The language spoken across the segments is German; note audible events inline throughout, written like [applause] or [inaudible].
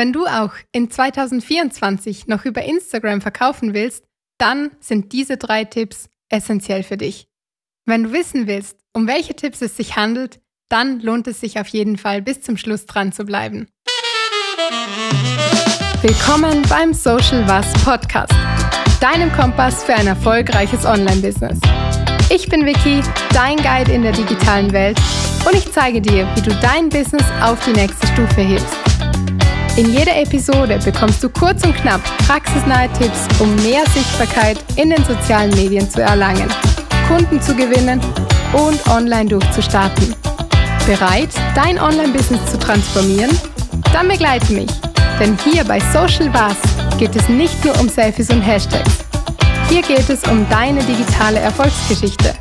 Wenn du auch in 2024 noch über Instagram verkaufen willst, dann sind diese drei Tipps essentiell für dich. Wenn du wissen willst, um welche Tipps es sich handelt, dann lohnt es sich auf jeden Fall bis zum Schluss dran zu bleiben. Willkommen beim Social Was Podcast, deinem Kompass für ein erfolgreiches Online-Business. Ich bin Vicky, dein Guide in der digitalen Welt und ich zeige dir, wie du dein Business auf die nächste Stufe hebst. In jeder Episode bekommst du kurz und knapp praxisnahe Tipps, um mehr Sichtbarkeit in den sozialen Medien zu erlangen, Kunden zu gewinnen und online durchzustarten. Bereit, dein Online-Business zu transformieren? Dann begleite mich denn hier bei Social Was geht es nicht nur um Selfies und Hashtags. Hier geht es um deine digitale Erfolgsgeschichte.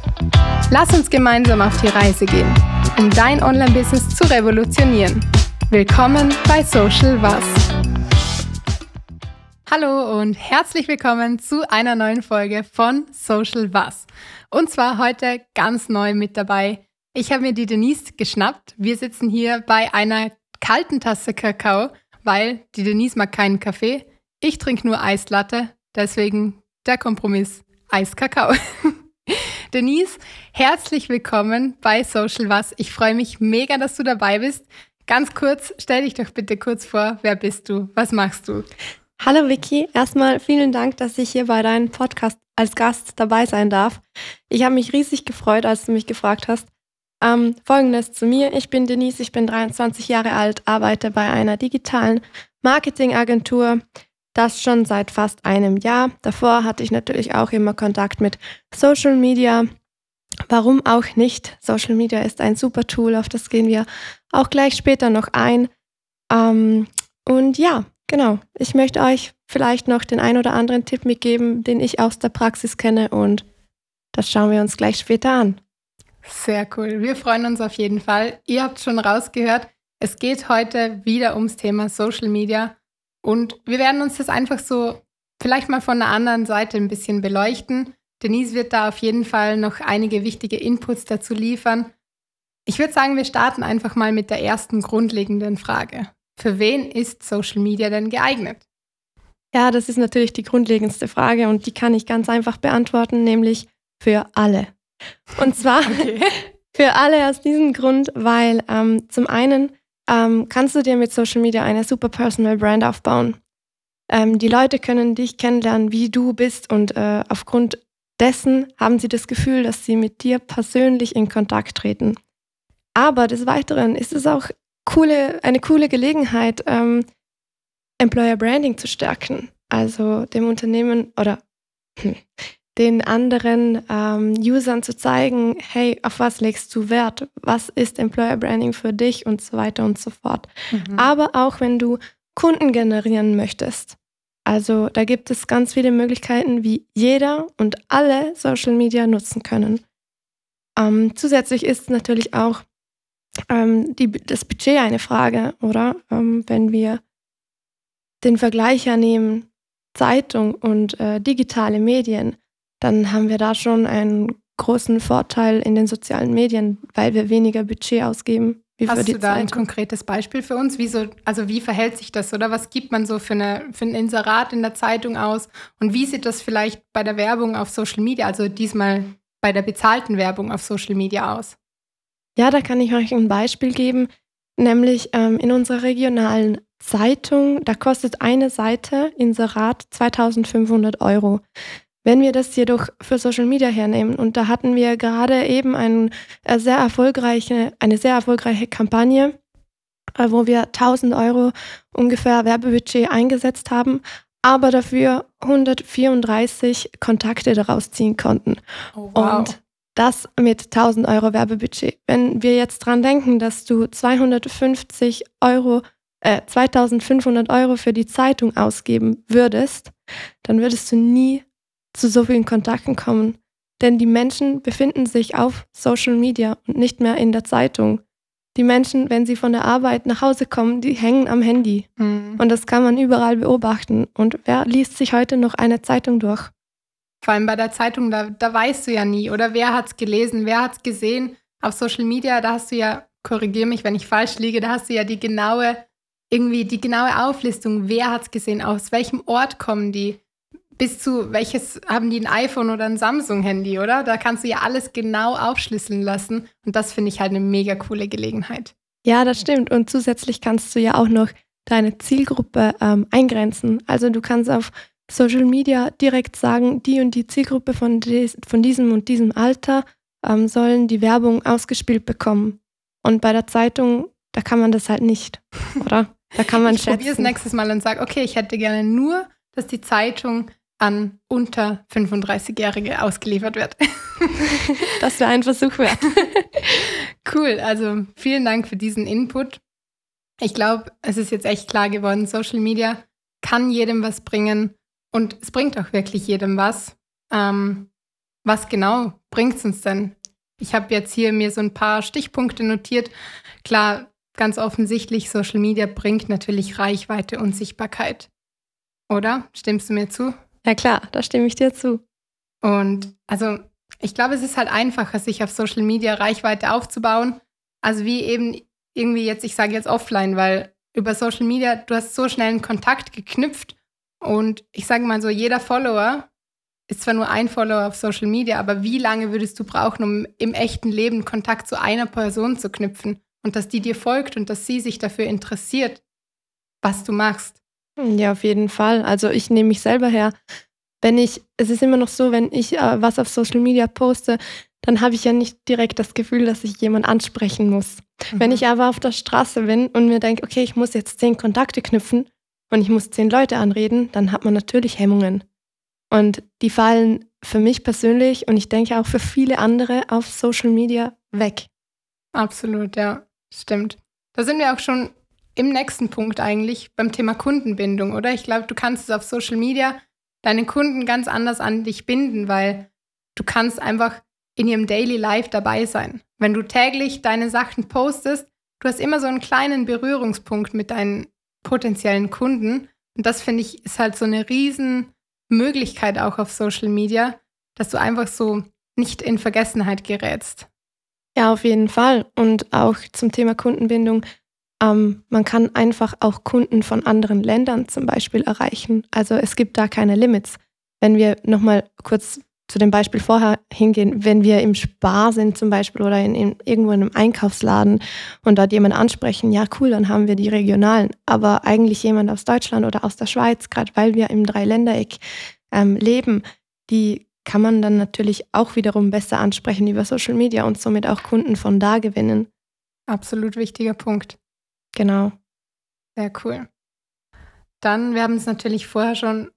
Lass uns gemeinsam auf die Reise gehen, um dein Online-Business zu revolutionieren. Willkommen bei Social Was. Hallo und herzlich willkommen zu einer neuen Folge von Social Was. Und zwar heute ganz neu mit dabei. Ich habe mir die Denise geschnappt. Wir sitzen hier bei einer kalten Tasse Kakao weil die Denise mag keinen Kaffee. Ich trinke nur Eislatte, deswegen der Kompromiss Eiskakao. [laughs] Denise, herzlich willkommen bei Social Was. Ich freue mich mega, dass du dabei bist. Ganz kurz, stell dich doch bitte kurz vor, wer bist du? Was machst du? Hallo Vicky, erstmal vielen Dank, dass ich hier bei deinem Podcast als Gast dabei sein darf. Ich habe mich riesig gefreut, als du mich gefragt hast. Ähm, Folgendes zu mir. Ich bin Denise, ich bin 23 Jahre alt, arbeite bei einer digitalen Marketingagentur. Das schon seit fast einem Jahr. Davor hatte ich natürlich auch immer Kontakt mit Social Media. Warum auch nicht? Social Media ist ein super Tool, auf das gehen wir auch gleich später noch ein. Ähm, und ja, genau. Ich möchte euch vielleicht noch den ein oder anderen Tipp mitgeben, den ich aus der Praxis kenne und das schauen wir uns gleich später an. Sehr cool. Wir freuen uns auf jeden Fall. Ihr habt schon rausgehört, es geht heute wieder ums Thema Social Media und wir werden uns das einfach so vielleicht mal von der anderen Seite ein bisschen beleuchten. Denise wird da auf jeden Fall noch einige wichtige Inputs dazu liefern. Ich würde sagen, wir starten einfach mal mit der ersten grundlegenden Frage. Für wen ist Social Media denn geeignet? Ja, das ist natürlich die grundlegendste Frage und die kann ich ganz einfach beantworten, nämlich für alle. Und zwar [laughs] okay. [laughs] für alle aus diesem Grund, weil ähm, zum einen ähm, kannst du dir mit Social Media eine super Personal Brand aufbauen. Ähm, die Leute können dich kennenlernen, wie du bist und äh, aufgrund dessen haben sie das Gefühl, dass sie mit dir persönlich in Kontakt treten. Aber des Weiteren ist es auch coole, eine coole Gelegenheit, ähm, Employer Branding zu stärken. Also dem Unternehmen oder hm, den anderen ähm, Usern zu zeigen, hey, auf was legst du Wert? Was ist Employer Branding für dich und so weiter und so fort. Mhm. Aber auch wenn du Kunden generieren möchtest. Also da gibt es ganz viele Möglichkeiten, wie jeder und alle Social Media nutzen können. Ähm, zusätzlich ist natürlich auch ähm, die, das Budget eine Frage, oder? Ähm, wenn wir den Vergleicher nehmen, Zeitung und äh, digitale Medien, dann haben wir da schon einen großen Vorteil in den sozialen Medien, weil wir weniger Budget ausgeben. Wie Hast du da ein konkretes Beispiel für uns? Wie so, also wie verhält sich das oder was gibt man so für, eine, für ein Inserat in der Zeitung aus und wie sieht das vielleicht bei der Werbung auf Social Media, also diesmal bei der bezahlten Werbung auf Social Media aus? Ja, da kann ich euch ein Beispiel geben, nämlich ähm, in unserer regionalen Zeitung, da kostet eine Seite Inserat 2500 Euro. Wenn wir das jedoch für Social Media hernehmen, und da hatten wir gerade eben ein, äh, sehr erfolgreiche, eine sehr erfolgreiche Kampagne, äh, wo wir 1000 Euro ungefähr Werbebudget eingesetzt haben, aber dafür 134 Kontakte daraus ziehen konnten. Oh, wow. Und das mit 1000 Euro Werbebudget. Wenn wir jetzt dran denken, dass du 250 Euro, äh, 2500 Euro für die Zeitung ausgeben würdest, dann würdest du nie zu so vielen Kontakten kommen. Denn die Menschen befinden sich auf Social Media und nicht mehr in der Zeitung. Die Menschen, wenn sie von der Arbeit nach Hause kommen, die hängen am Handy. Mhm. Und das kann man überall beobachten. Und wer liest sich heute noch eine Zeitung durch? Vor allem bei der Zeitung, da, da weißt du ja nie, oder wer hat es gelesen, wer hat es gesehen. Auf Social Media, da hast du ja, korrigiere mich, wenn ich falsch liege, da hast du ja die genaue irgendwie die genaue Auflistung, wer hat es gesehen, aus welchem Ort kommen die, bis zu welches haben die ein iPhone oder ein Samsung-Handy, oder? Da kannst du ja alles genau aufschlüsseln lassen. Und das finde ich halt eine mega coole Gelegenheit. Ja, das stimmt. Und zusätzlich kannst du ja auch noch deine Zielgruppe ähm, eingrenzen. Also du kannst auf Social Media direkt sagen, die und die Zielgruppe von, des, von diesem und diesem Alter ähm, sollen die Werbung ausgespielt bekommen. Und bei der Zeitung, da kann man das halt nicht, oder? Da kann [laughs] man ich schätzen. Ich probiere es nächstes Mal und sage, okay, ich hätte gerne nur, dass die Zeitung an unter 35-Jährige ausgeliefert wird. [laughs] das wäre ein Versuch wert. [laughs] cool, also vielen Dank für diesen Input. Ich glaube, es ist jetzt echt klar geworden, Social Media kann jedem was bringen und es bringt auch wirklich jedem was. Ähm, was genau bringt es uns denn? Ich habe jetzt hier mir so ein paar Stichpunkte notiert. Klar, ganz offensichtlich, Social Media bringt natürlich Reichweite und Sichtbarkeit. Oder? Stimmst du mir zu? Ja klar, da stimme ich dir zu. Und also ich glaube, es ist halt einfacher, sich auf Social Media Reichweite aufzubauen, also wie eben irgendwie jetzt, ich sage jetzt offline, weil über Social Media, du hast so schnell einen Kontakt geknüpft und ich sage mal so, jeder Follower ist zwar nur ein Follower auf Social Media, aber wie lange würdest du brauchen, um im echten Leben Kontakt zu einer Person zu knüpfen und dass die dir folgt und dass sie sich dafür interessiert, was du machst? Ja, auf jeden Fall. Also ich nehme mich selber her. Wenn ich, es ist immer noch so, wenn ich äh, was auf Social Media poste, dann habe ich ja nicht direkt das Gefühl, dass ich jemand ansprechen muss. Mhm. Wenn ich aber auf der Straße bin und mir denke, okay, ich muss jetzt zehn Kontakte knüpfen und ich muss zehn Leute anreden, dann hat man natürlich Hemmungen. Und die fallen für mich persönlich und ich denke auch für viele andere auf Social Media weg. Absolut, ja, stimmt. Da sind wir auch schon im nächsten Punkt eigentlich beim Thema Kundenbindung, oder? Ich glaube, du kannst es auf Social Media deine Kunden ganz anders an dich binden, weil du kannst einfach in ihrem Daily Life dabei sein. Wenn du täglich deine Sachen postest, du hast immer so einen kleinen Berührungspunkt mit deinen potenziellen Kunden. Und das finde ich ist halt so eine riesen Möglichkeit auch auf Social Media, dass du einfach so nicht in Vergessenheit gerätst. Ja, auf jeden Fall. Und auch zum Thema Kundenbindung. Ähm, man kann einfach auch Kunden von anderen Ländern zum Beispiel erreichen. Also es gibt da keine Limits. Wenn wir nochmal kurz zu dem Beispiel vorher hingehen, wenn wir im Spar sind zum Beispiel oder in, in, irgendwo in einem Einkaufsladen und dort jemanden ansprechen, ja cool, dann haben wir die regionalen. Aber eigentlich jemand aus Deutschland oder aus der Schweiz, gerade weil wir im Dreiländereck ähm, leben, die kann man dann natürlich auch wiederum besser ansprechen über Social Media und somit auch Kunden von da gewinnen. Absolut wichtiger Punkt. Genau. Sehr cool. Dann, wir haben es natürlich vorher schon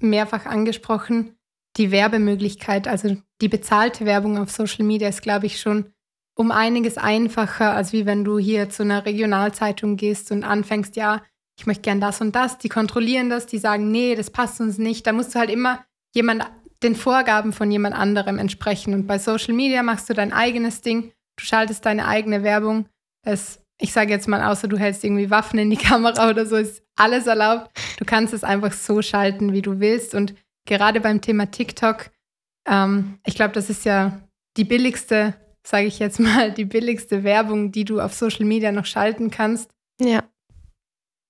mehrfach angesprochen, die Werbemöglichkeit, also die bezahlte Werbung auf Social Media ist, glaube ich, schon um einiges einfacher, als wie wenn du hier zu einer Regionalzeitung gehst und anfängst, ja, ich möchte gern das und das, die kontrollieren das, die sagen, nee, das passt uns nicht. Da musst du halt immer jemand, den Vorgaben von jemand anderem entsprechen. Und bei Social Media machst du dein eigenes Ding, du schaltest deine eigene Werbung. Das, ich sage jetzt mal, außer du hältst irgendwie Waffen in die [laughs] Kamera oder so, ist alles erlaubt. Du kannst es einfach so schalten, wie du willst. Und gerade beim Thema TikTok, ähm, ich glaube, das ist ja die billigste, sage ich jetzt mal, [laughs] die billigste Werbung, die du auf Social Media noch schalten kannst. Ja.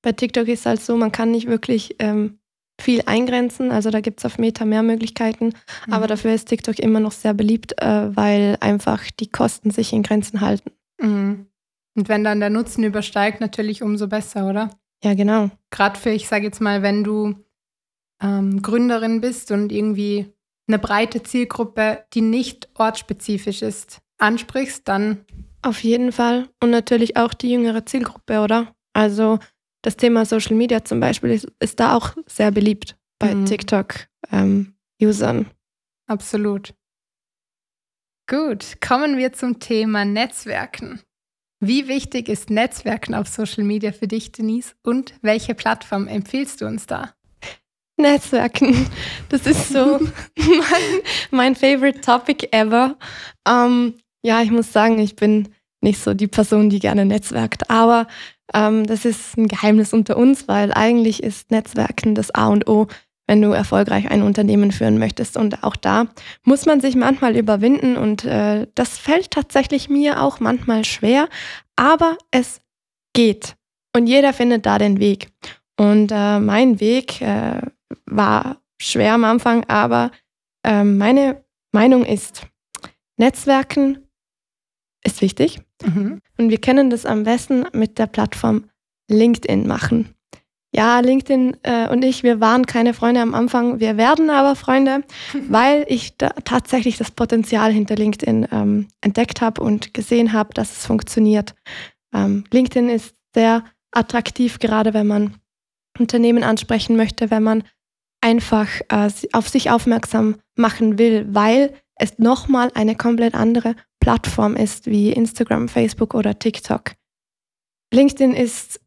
Bei TikTok ist es halt so, man kann nicht wirklich ähm, viel eingrenzen. Also da gibt es auf Meta mehr Möglichkeiten. Mhm. Aber dafür ist TikTok immer noch sehr beliebt, äh, weil einfach die Kosten sich in Grenzen halten. Mhm. Und wenn dann der Nutzen übersteigt, natürlich umso besser, oder? Ja, genau. Gerade für, ich sage jetzt mal, wenn du ähm, Gründerin bist und irgendwie eine breite Zielgruppe, die nicht ortsspezifisch ist, ansprichst, dann. Auf jeden Fall. Und natürlich auch die jüngere Zielgruppe, oder? Also das Thema Social Media zum Beispiel ist, ist da auch sehr beliebt bei mhm. TikTok-Usern. Ähm, Absolut. Gut, kommen wir zum Thema Netzwerken. Wie wichtig ist Netzwerken auf Social Media für dich, Denise? Und welche Plattform empfiehlst du uns da? Netzwerken. Das ist so [laughs] mein, mein favorite topic ever. Ähm, ja, ich muss sagen, ich bin nicht so die Person, die gerne netzwerkt, aber ähm, das ist ein Geheimnis unter uns, weil eigentlich ist Netzwerken das A und O, wenn du erfolgreich ein Unternehmen führen möchtest. Und auch da muss man sich manchmal überwinden und äh, das fällt tatsächlich mir auch manchmal schwer, aber es geht. Und jeder findet da den Weg. Und äh, mein Weg äh, war schwer am Anfang, aber äh, meine Meinung ist, Netzwerken ist wichtig. Mhm. Und wir können das am besten mit der Plattform LinkedIn machen. Ja, LinkedIn äh, und ich, wir waren keine Freunde am Anfang, wir werden aber Freunde, [laughs] weil ich da tatsächlich das Potenzial hinter LinkedIn ähm, entdeckt habe und gesehen habe, dass es funktioniert. Ähm, LinkedIn ist sehr attraktiv, gerade wenn man Unternehmen ansprechen möchte, wenn man einfach äh, auf sich aufmerksam machen will, weil es nochmal eine komplett andere Plattform ist wie Instagram, Facebook oder TikTok. LinkedIn ist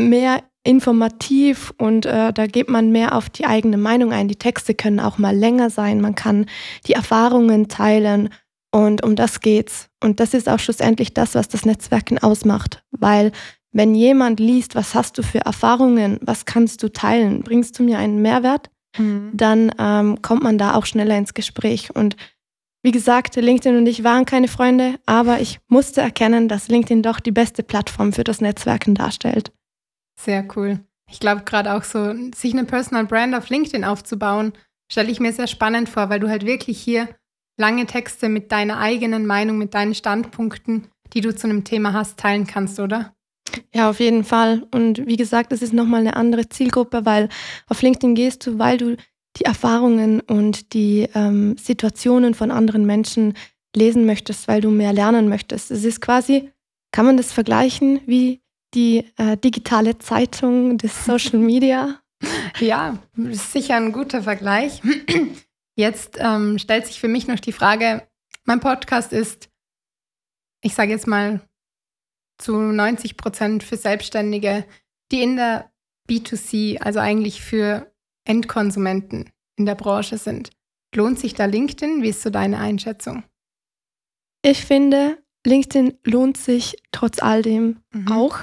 mehr informativ und äh, da geht man mehr auf die eigene Meinung ein. Die Texte können auch mal länger sein, man kann die Erfahrungen teilen und um das geht's. Und das ist auch schlussendlich das, was das Netzwerken ausmacht, weil wenn jemand liest, was hast du für Erfahrungen, was kannst du teilen, bringst du mir einen Mehrwert, mhm. dann ähm, kommt man da auch schneller ins Gespräch. Und wie gesagt, LinkedIn und ich waren keine Freunde, aber ich musste erkennen, dass LinkedIn doch die beste Plattform für das Netzwerken darstellt. Sehr cool. Ich glaube gerade auch so, sich eine Personal Brand auf LinkedIn aufzubauen, stelle ich mir sehr spannend vor, weil du halt wirklich hier lange Texte mit deiner eigenen Meinung, mit deinen Standpunkten, die du zu einem Thema hast, teilen kannst, oder? Ja, auf jeden Fall. Und wie gesagt, das ist nochmal eine andere Zielgruppe, weil auf LinkedIn gehst du, weil du die Erfahrungen und die ähm, Situationen von anderen Menschen lesen möchtest, weil du mehr lernen möchtest. Es ist quasi, kann man das vergleichen wie die äh, digitale Zeitung des [laughs] Social Media? ja, ist sicher ein guter Vergleich. Jetzt ähm, stellt sich für mich noch die Frage, mein Podcast ist, ich sage jetzt mal, zu 90 Prozent für Selbstständige, die in der B2C, also eigentlich für Endkonsumenten in der Branche sind. Lohnt sich da LinkedIn? Wie ist so deine Einschätzung? Ich finde, LinkedIn lohnt sich trotz all dem mhm. auch,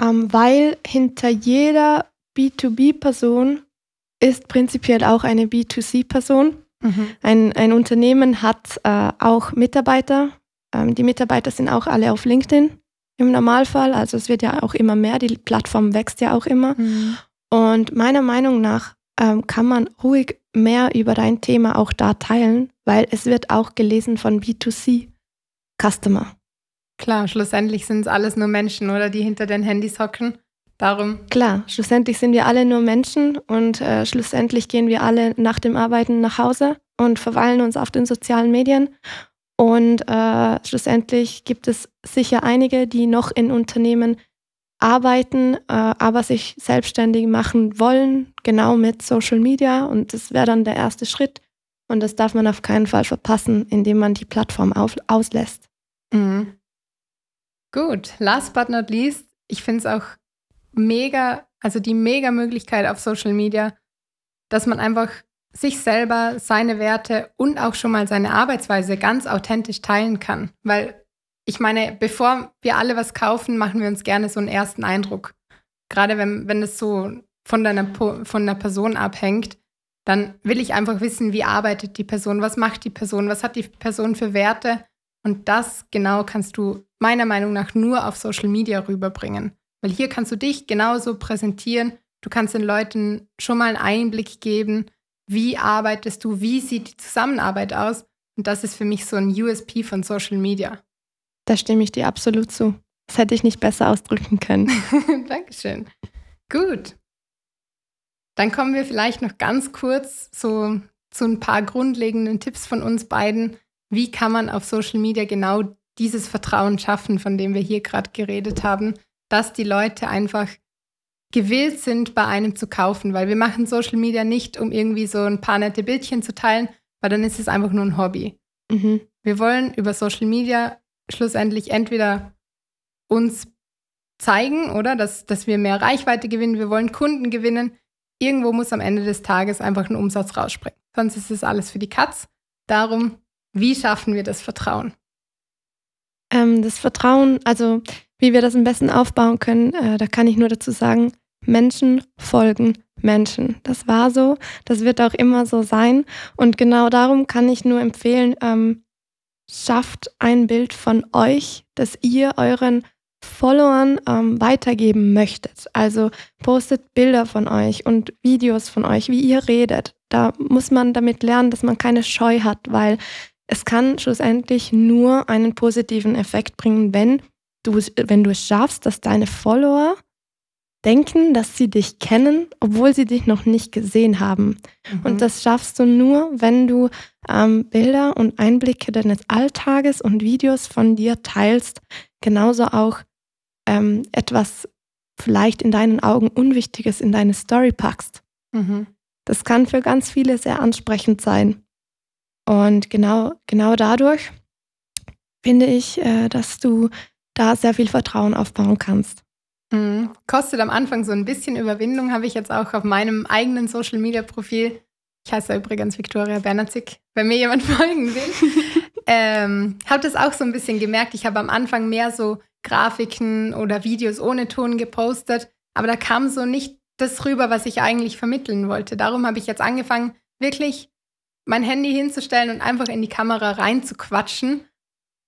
ähm, weil hinter jeder B2B-Person ist prinzipiell auch eine B2C-Person. Mhm. Ein, ein Unternehmen hat äh, auch Mitarbeiter. Ähm, die Mitarbeiter sind auch alle auf LinkedIn im Normalfall. Also es wird ja auch immer mehr, die Plattform wächst ja auch immer. Mhm. Und meiner Meinung nach ähm, kann man ruhig mehr über dein Thema auch da teilen, weil es wird auch gelesen von B2C-Customer. Klar, schlussendlich sind es alles nur Menschen, oder die hinter den Handys hocken. Darum. Klar, schlussendlich sind wir alle nur Menschen und äh, schlussendlich gehen wir alle nach dem Arbeiten nach Hause und verweilen uns auf den sozialen Medien. Und äh, schlussendlich gibt es sicher einige, die noch in Unternehmen arbeiten, äh, aber sich selbstständig machen wollen, genau mit Social Media. Und das wäre dann der erste Schritt. Und das darf man auf keinen Fall verpassen, indem man die Plattform auf, auslässt. Mhm. Gut, last but not least, ich finde es auch mega, also die mega Möglichkeit auf Social Media, dass man einfach sich selber, seine Werte und auch schon mal seine Arbeitsweise ganz authentisch teilen kann. Weil ich meine, bevor wir alle was kaufen, machen wir uns gerne so einen ersten Eindruck. Gerade wenn, wenn es so von deiner von der Person abhängt, dann will ich einfach wissen, wie arbeitet die Person, was macht die Person, was hat die Person für Werte. Und das genau kannst du meiner Meinung nach nur auf Social Media rüberbringen. Weil hier kannst du dich genauso präsentieren. Du kannst den Leuten schon mal einen Einblick geben, wie arbeitest du, wie sieht die Zusammenarbeit aus. Und das ist für mich so ein USP von Social Media. Da stimme ich dir absolut zu. Das hätte ich nicht besser ausdrücken können. [laughs] Dankeschön. Gut. Dann kommen wir vielleicht noch ganz kurz so zu ein paar grundlegenden Tipps von uns beiden. Wie kann man auf Social Media genau dieses Vertrauen schaffen, von dem wir hier gerade geredet haben, dass die Leute einfach gewillt sind, bei einem zu kaufen, weil wir machen Social Media nicht, um irgendwie so ein paar nette Bildchen zu teilen, weil dann ist es einfach nur ein Hobby. Mhm. Wir wollen über Social Media schlussendlich entweder uns zeigen, oder, dass, dass wir mehr Reichweite gewinnen, wir wollen Kunden gewinnen. Irgendwo muss am Ende des Tages einfach ein Umsatz rausspringen. Sonst ist es alles für die Katz. Darum, wie schaffen wir das Vertrauen? Ähm, das Vertrauen, also wie wir das am besten aufbauen können, äh, da kann ich nur dazu sagen, Menschen folgen Menschen. Das war so, das wird auch immer so sein. Und genau darum kann ich nur empfehlen, ähm, schafft ein Bild von euch, das ihr euren Followern ähm, weitergeben möchtet. Also postet Bilder von euch und Videos von euch, wie ihr redet. Da muss man damit lernen, dass man keine Scheu hat, weil es kann schlussendlich nur einen positiven Effekt bringen, wenn du, wenn du es schaffst, dass deine Follower denken, dass sie dich kennen, obwohl sie dich noch nicht gesehen haben. Mhm. Und das schaffst du nur, wenn du ähm, Bilder und Einblicke deines Alltages und Videos von dir teilst. Genauso auch ähm, etwas vielleicht in deinen Augen Unwichtiges in deine Story packst. Mhm. Das kann für ganz viele sehr ansprechend sein. Und genau, genau dadurch finde ich, äh, dass du da sehr viel Vertrauen aufbauen kannst. Mhm. Kostet am Anfang so ein bisschen Überwindung, habe ich jetzt auch auf meinem eigenen Social Media Profil. Ich heiße übrigens Viktoria Bernatzik, wenn mir jemand [laughs] folgen will. ähm, habe das auch so ein bisschen gemerkt. Ich habe am Anfang mehr so Grafiken oder Videos ohne Ton gepostet, aber da kam so nicht das rüber, was ich eigentlich vermitteln wollte. Darum habe ich jetzt angefangen, wirklich mein Handy hinzustellen und einfach in die Kamera reinzuquatschen.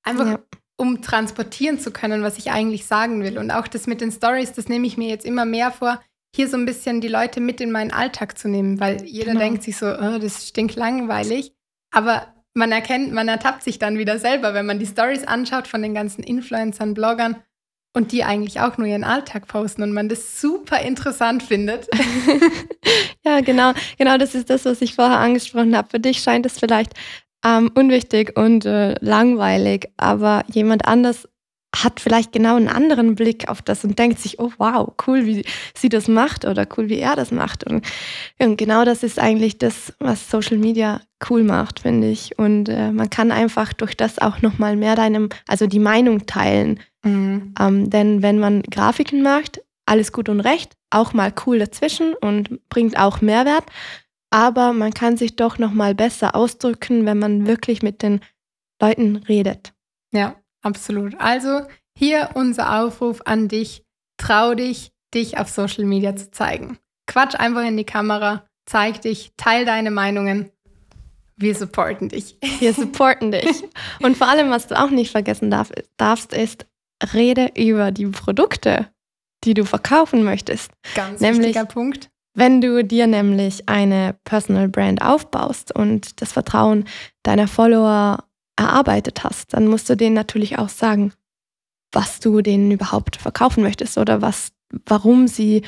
Einfach ja um transportieren zu können, was ich eigentlich sagen will. Und auch das mit den Stories, das nehme ich mir jetzt immer mehr vor, hier so ein bisschen die Leute mit in meinen Alltag zu nehmen, weil jeder genau. denkt sich so, oh, das stinkt langweilig. Aber man erkennt, man ertappt sich dann wieder selber, wenn man die Stories anschaut von den ganzen Influencern, Bloggern und die eigentlich auch nur ihren Alltag posten und man das super interessant findet. [laughs] ja, genau, genau das ist das, was ich vorher angesprochen habe. Für dich scheint es vielleicht ähm, unwichtig und äh, langweilig, aber jemand anders hat vielleicht genau einen anderen Blick auf das und denkt sich, oh wow, cool, wie sie das macht oder cool, wie er das macht. Und, und genau das ist eigentlich das, was Social Media cool macht, finde ich. Und äh, man kann einfach durch das auch nochmal mehr deinem, also die Meinung teilen. Mhm. Ähm, denn wenn man Grafiken macht, alles gut und recht, auch mal cool dazwischen und bringt auch Mehrwert aber man kann sich doch noch mal besser ausdrücken, wenn man wirklich mit den Leuten redet. Ja, absolut. Also hier unser Aufruf an dich: Trau dich, dich auf Social Media zu zeigen. Quatsch einfach in die Kamera, zeig dich, teil deine Meinungen. Wir supporten dich. Wir supporten [laughs] dich. Und vor allem, was du auch nicht vergessen darf, darfst, ist, rede über die Produkte, die du verkaufen möchtest. Ganz Nämlich, wichtiger Punkt. Wenn du dir nämlich eine Personal Brand aufbaust und das Vertrauen deiner Follower erarbeitet hast, dann musst du denen natürlich auch sagen, was du denen überhaupt verkaufen möchtest oder was, warum sie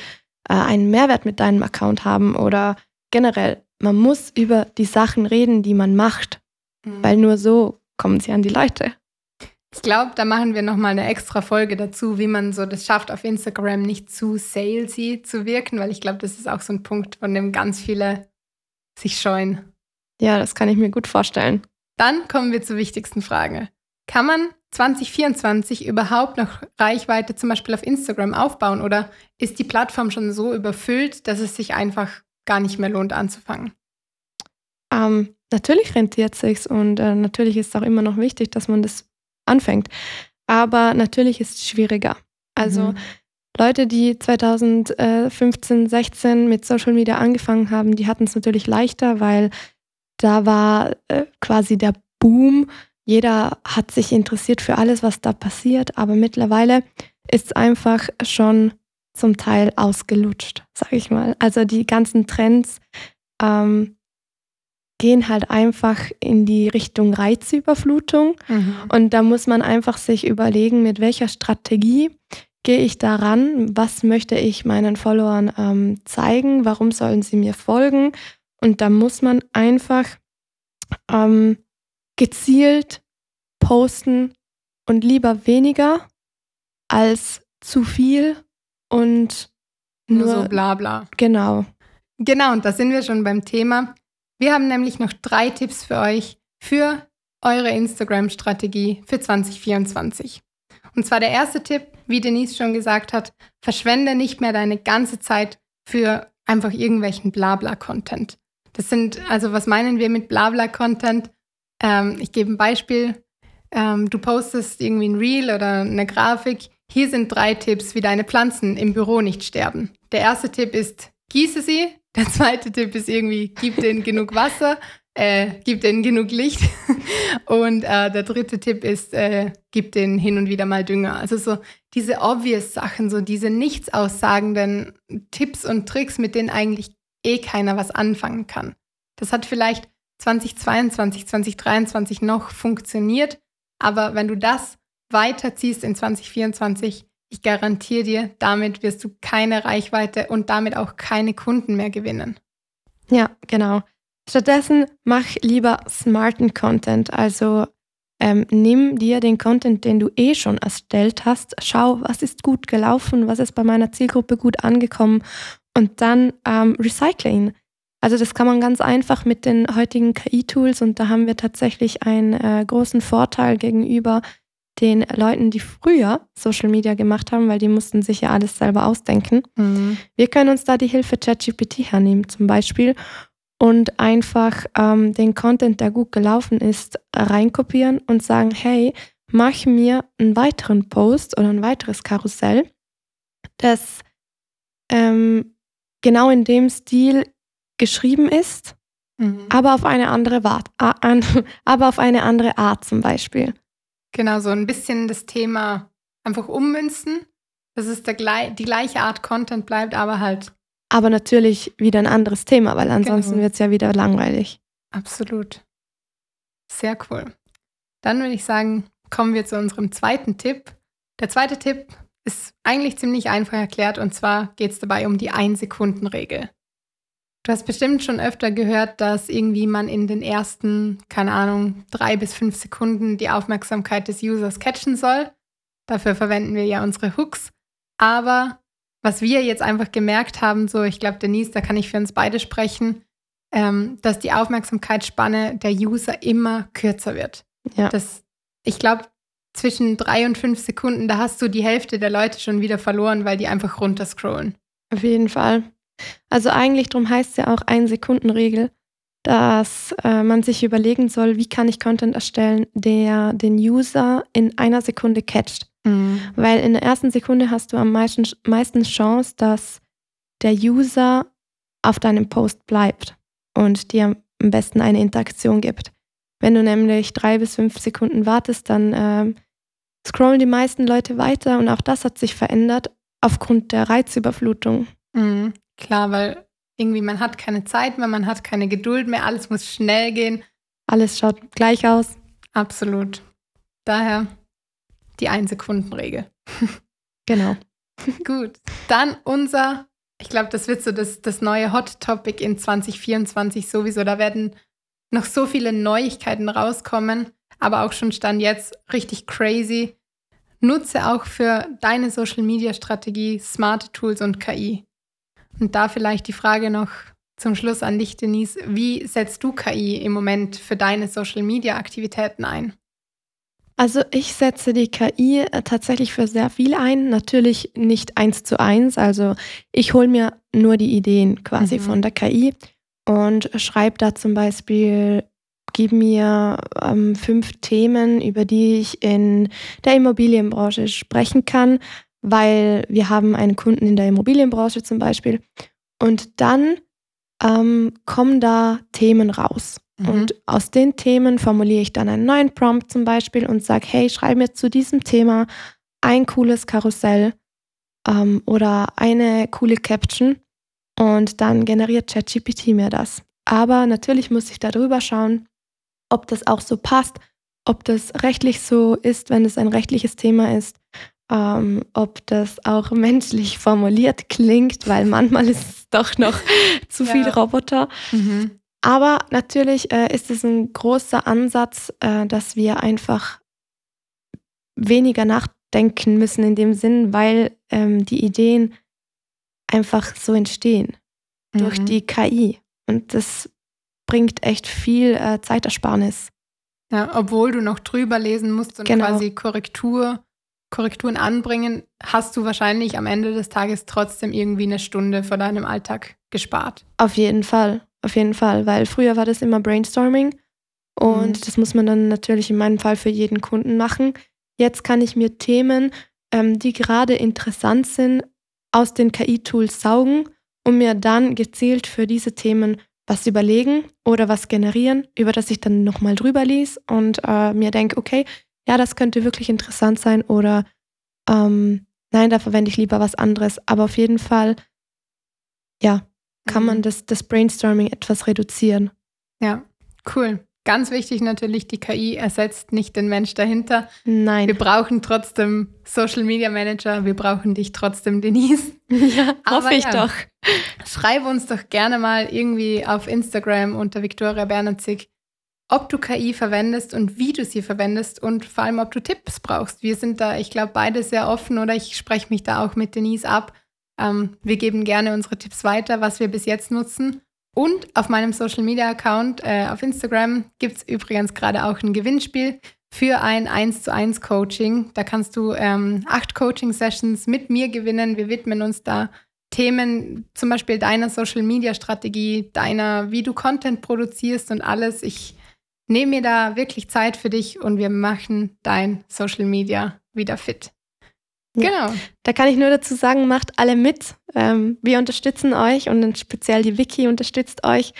äh, einen Mehrwert mit deinem Account haben oder generell. Man muss über die Sachen reden, die man macht, mhm. weil nur so kommen sie an die Leute. Ich glaube, da machen wir nochmal eine extra Folge dazu, wie man so das schafft, auf Instagram nicht zu salesy zu wirken, weil ich glaube, das ist auch so ein Punkt, von dem ganz viele sich scheuen. Ja, das kann ich mir gut vorstellen. Dann kommen wir zur wichtigsten Frage. Kann man 2024 überhaupt noch Reichweite zum Beispiel auf Instagram aufbauen oder ist die Plattform schon so überfüllt, dass es sich einfach gar nicht mehr lohnt anzufangen? Ähm, natürlich rentiert sich's und äh, natürlich ist es auch immer noch wichtig, dass man das anfängt. Aber natürlich ist es schwieriger. Also mhm. Leute, die 2015, 16 mit Social Media angefangen haben, die hatten es natürlich leichter, weil da war äh, quasi der Boom. Jeder hat sich interessiert für alles, was da passiert. Aber mittlerweile ist es einfach schon zum Teil ausgelutscht, sag ich mal. Also die ganzen Trends ähm, gehen halt einfach in die Richtung Reizüberflutung. Mhm. Und da muss man einfach sich überlegen, mit welcher Strategie gehe ich daran, was möchte ich meinen Followern ähm, zeigen, warum sollen sie mir folgen. Und da muss man einfach ähm, gezielt posten und lieber weniger als zu viel und nur, nur so bla bla. Genau. Genau, und da sind wir schon beim Thema wir haben nämlich noch drei Tipps für euch für eure Instagram-Strategie für 2024. Und zwar der erste Tipp, wie Denise schon gesagt hat, verschwende nicht mehr deine ganze Zeit für einfach irgendwelchen Blabla-Content. Das sind, also was meinen wir mit Blabla-Content? Ähm, ich gebe ein Beispiel. Ähm, du postest irgendwie ein Reel oder eine Grafik. Hier sind drei Tipps, wie deine Pflanzen im Büro nicht sterben. Der erste Tipp ist, gieße sie, der zweite Tipp ist irgendwie, gib denen genug Wasser. [laughs] äh, gib denen genug Licht. [laughs] Und äh, der dritte Tipp ist, äh, gib denen hin und wieder mal Dünger. Also so diese obvious Sachen, so diese nichts aussagenden Tipps und Tricks, mit denen eigentlich eh keiner was anfangen kann. Das hat vielleicht 2022, 2023 noch funktioniert, aber wenn du das weiterziehst in 2024, ich garantiere dir, damit wirst du keine Reichweite und damit auch keine Kunden mehr gewinnen. Ja, genau. Stattdessen mach lieber smarten Content. Also ähm, nimm dir den Content, den du eh schon erstellt hast, schau, was ist gut gelaufen, was ist bei meiner Zielgruppe gut angekommen und dann ähm, recycle ihn. Also das kann man ganz einfach mit den heutigen KI-Tools und da haben wir tatsächlich einen äh, großen Vorteil gegenüber den Leuten, die früher Social Media gemacht haben, weil die mussten sich ja alles selber ausdenken. Mhm. Wir können uns da die Hilfe ChatGPT hernehmen zum Beispiel und einfach ähm, den Content, der gut gelaufen ist, reinkopieren und sagen, hey, mach mir einen weiteren Post oder ein weiteres Karussell, das ähm, genau in dem Stil geschrieben ist, mhm. aber auf eine andere Art, [laughs] aber auf eine andere Art zum Beispiel. Genau, so ein bisschen das Thema einfach ummünzen, dass es der, die gleiche Art Content bleibt, aber halt. Aber natürlich wieder ein anderes Thema, weil ansonsten genau. wird es ja wieder langweilig. Absolut. Sehr cool. Dann würde ich sagen, kommen wir zu unserem zweiten Tipp. Der zweite Tipp ist eigentlich ziemlich einfach erklärt und zwar geht es dabei um die Ein-Sekunden-Regel. Du hast bestimmt schon öfter gehört, dass irgendwie man in den ersten, keine Ahnung, drei bis fünf Sekunden die Aufmerksamkeit des Users catchen soll. Dafür verwenden wir ja unsere Hooks. Aber was wir jetzt einfach gemerkt haben, so ich glaube, Denise, da kann ich für uns beide sprechen, ähm, dass die Aufmerksamkeitsspanne der User immer kürzer wird. Ja. Das, ich glaube, zwischen drei und fünf Sekunden, da hast du die Hälfte der Leute schon wieder verloren, weil die einfach runterscrollen. Auf jeden Fall. Also eigentlich darum heißt es ja auch Ein-Sekunden-Regel, dass äh, man sich überlegen soll, wie kann ich Content erstellen, der den User in einer Sekunde catcht. Mhm. Weil in der ersten Sekunde hast du am meisten, meisten Chance, dass der User auf deinem Post bleibt und dir am besten eine Interaktion gibt. Wenn du nämlich drei bis fünf Sekunden wartest, dann äh, scrollen die meisten Leute weiter und auch das hat sich verändert aufgrund der Reizüberflutung. Mhm. Klar, weil irgendwie man hat keine Zeit mehr, man hat keine Geduld mehr, alles muss schnell gehen. Alles schaut gleich aus. Absolut. Daher die Ein-Sekunden-Regel. [laughs] genau. Gut. Dann unser, ich glaube, das wird so das, das neue Hot Topic in 2024 sowieso. Da werden noch so viele Neuigkeiten rauskommen, aber auch schon stand jetzt richtig crazy. Nutze auch für deine Social Media Strategie smarte Tools und KI. Und da vielleicht die Frage noch zum Schluss an dich, Denise. Wie setzt du KI im Moment für deine Social-Media-Aktivitäten ein? Also ich setze die KI äh, tatsächlich für sehr viel ein. Natürlich nicht eins zu eins. Also ich hole mir nur die Ideen quasi mhm. von der KI und schreibe da zum Beispiel, gib mir ähm, fünf Themen, über die ich in der Immobilienbranche sprechen kann weil wir haben einen Kunden in der Immobilienbranche zum Beispiel und dann ähm, kommen da Themen raus. Mhm. Und aus den Themen formuliere ich dann einen neuen Prompt zum Beispiel und sage, hey, schreib mir zu diesem Thema ein cooles Karussell ähm, oder eine coole Caption und dann generiert ChatGPT mir das. Aber natürlich muss ich darüber schauen, ob das auch so passt, ob das rechtlich so ist, wenn es ein rechtliches Thema ist, ähm, ob das auch [laughs] menschlich formuliert klingt, weil manchmal ist es doch noch [laughs] zu ja. viel Roboter. Mhm. Aber natürlich äh, ist es ein großer Ansatz, äh, dass wir einfach weniger nachdenken müssen in dem Sinn, weil ähm, die Ideen einfach so entstehen mhm. durch die KI. Und das bringt echt viel äh, Zeitersparnis. Ja, obwohl du noch drüber lesen musst und genau. quasi Korrektur Korrekturen anbringen, hast du wahrscheinlich am Ende des Tages trotzdem irgendwie eine Stunde vor deinem Alltag gespart. Auf jeden Fall, auf jeden Fall, weil früher war das immer Brainstorming und mhm. das muss man dann natürlich in meinem Fall für jeden Kunden machen. Jetzt kann ich mir Themen, ähm, die gerade interessant sind, aus den KI-Tools saugen und mir dann gezielt für diese Themen was überlegen oder was generieren, über das ich dann nochmal drüber lies und äh, mir denke, okay, ja, das könnte wirklich interessant sein oder ähm, nein, da verwende ich lieber was anderes. Aber auf jeden Fall, ja, kann mhm. man das, das Brainstorming etwas reduzieren. Ja, cool. Ganz wichtig natürlich, die KI ersetzt nicht den Mensch dahinter. Nein. Wir brauchen trotzdem Social Media Manager, wir brauchen dich trotzdem, Denise. [laughs] Ja, hoffe ich ja, doch. Schreib uns doch gerne mal irgendwie auf Instagram unter Viktoria Bernazig, ob du KI verwendest und wie du sie verwendest und vor allem, ob du Tipps brauchst. Wir sind da, ich glaube, beide sehr offen oder ich spreche mich da auch mit Denise ab. Ähm, wir geben gerne unsere Tipps weiter, was wir bis jetzt nutzen. Und auf meinem Social Media Account äh, auf Instagram gibt es übrigens gerade auch ein Gewinnspiel für ein 1 zu 1 Coaching. Da kannst du ähm, acht Coaching-Sessions mit mir gewinnen. Wir widmen uns da Themen, zum Beispiel deiner Social Media Strategie, deiner, wie du Content produzierst und alles. Ich nehme mir da wirklich Zeit für dich und wir machen dein Social Media wieder fit. Genau. Da kann ich nur dazu sagen, macht alle mit. Ähm, wir unterstützen euch und speziell die Wiki unterstützt euch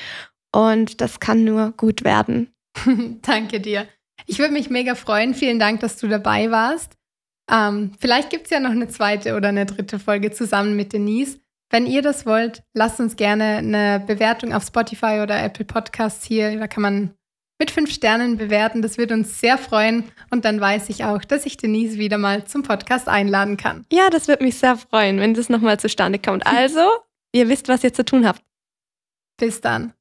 und das kann nur gut werden. [laughs] Danke dir. Ich würde mich mega freuen. Vielen Dank, dass du dabei warst. Ähm, vielleicht gibt es ja noch eine zweite oder eine dritte Folge zusammen mit Denise. Wenn ihr das wollt, lasst uns gerne eine Bewertung auf Spotify oder Apple Podcasts hier. Da kann man mit fünf Sternen bewerten. Das wird uns sehr freuen. Und dann weiß ich auch, dass ich Denise wieder mal zum Podcast einladen kann. Ja, das wird mich sehr freuen, wenn das nochmal zustande kommt. Also, ihr wisst, was ihr zu tun habt. Bis dann.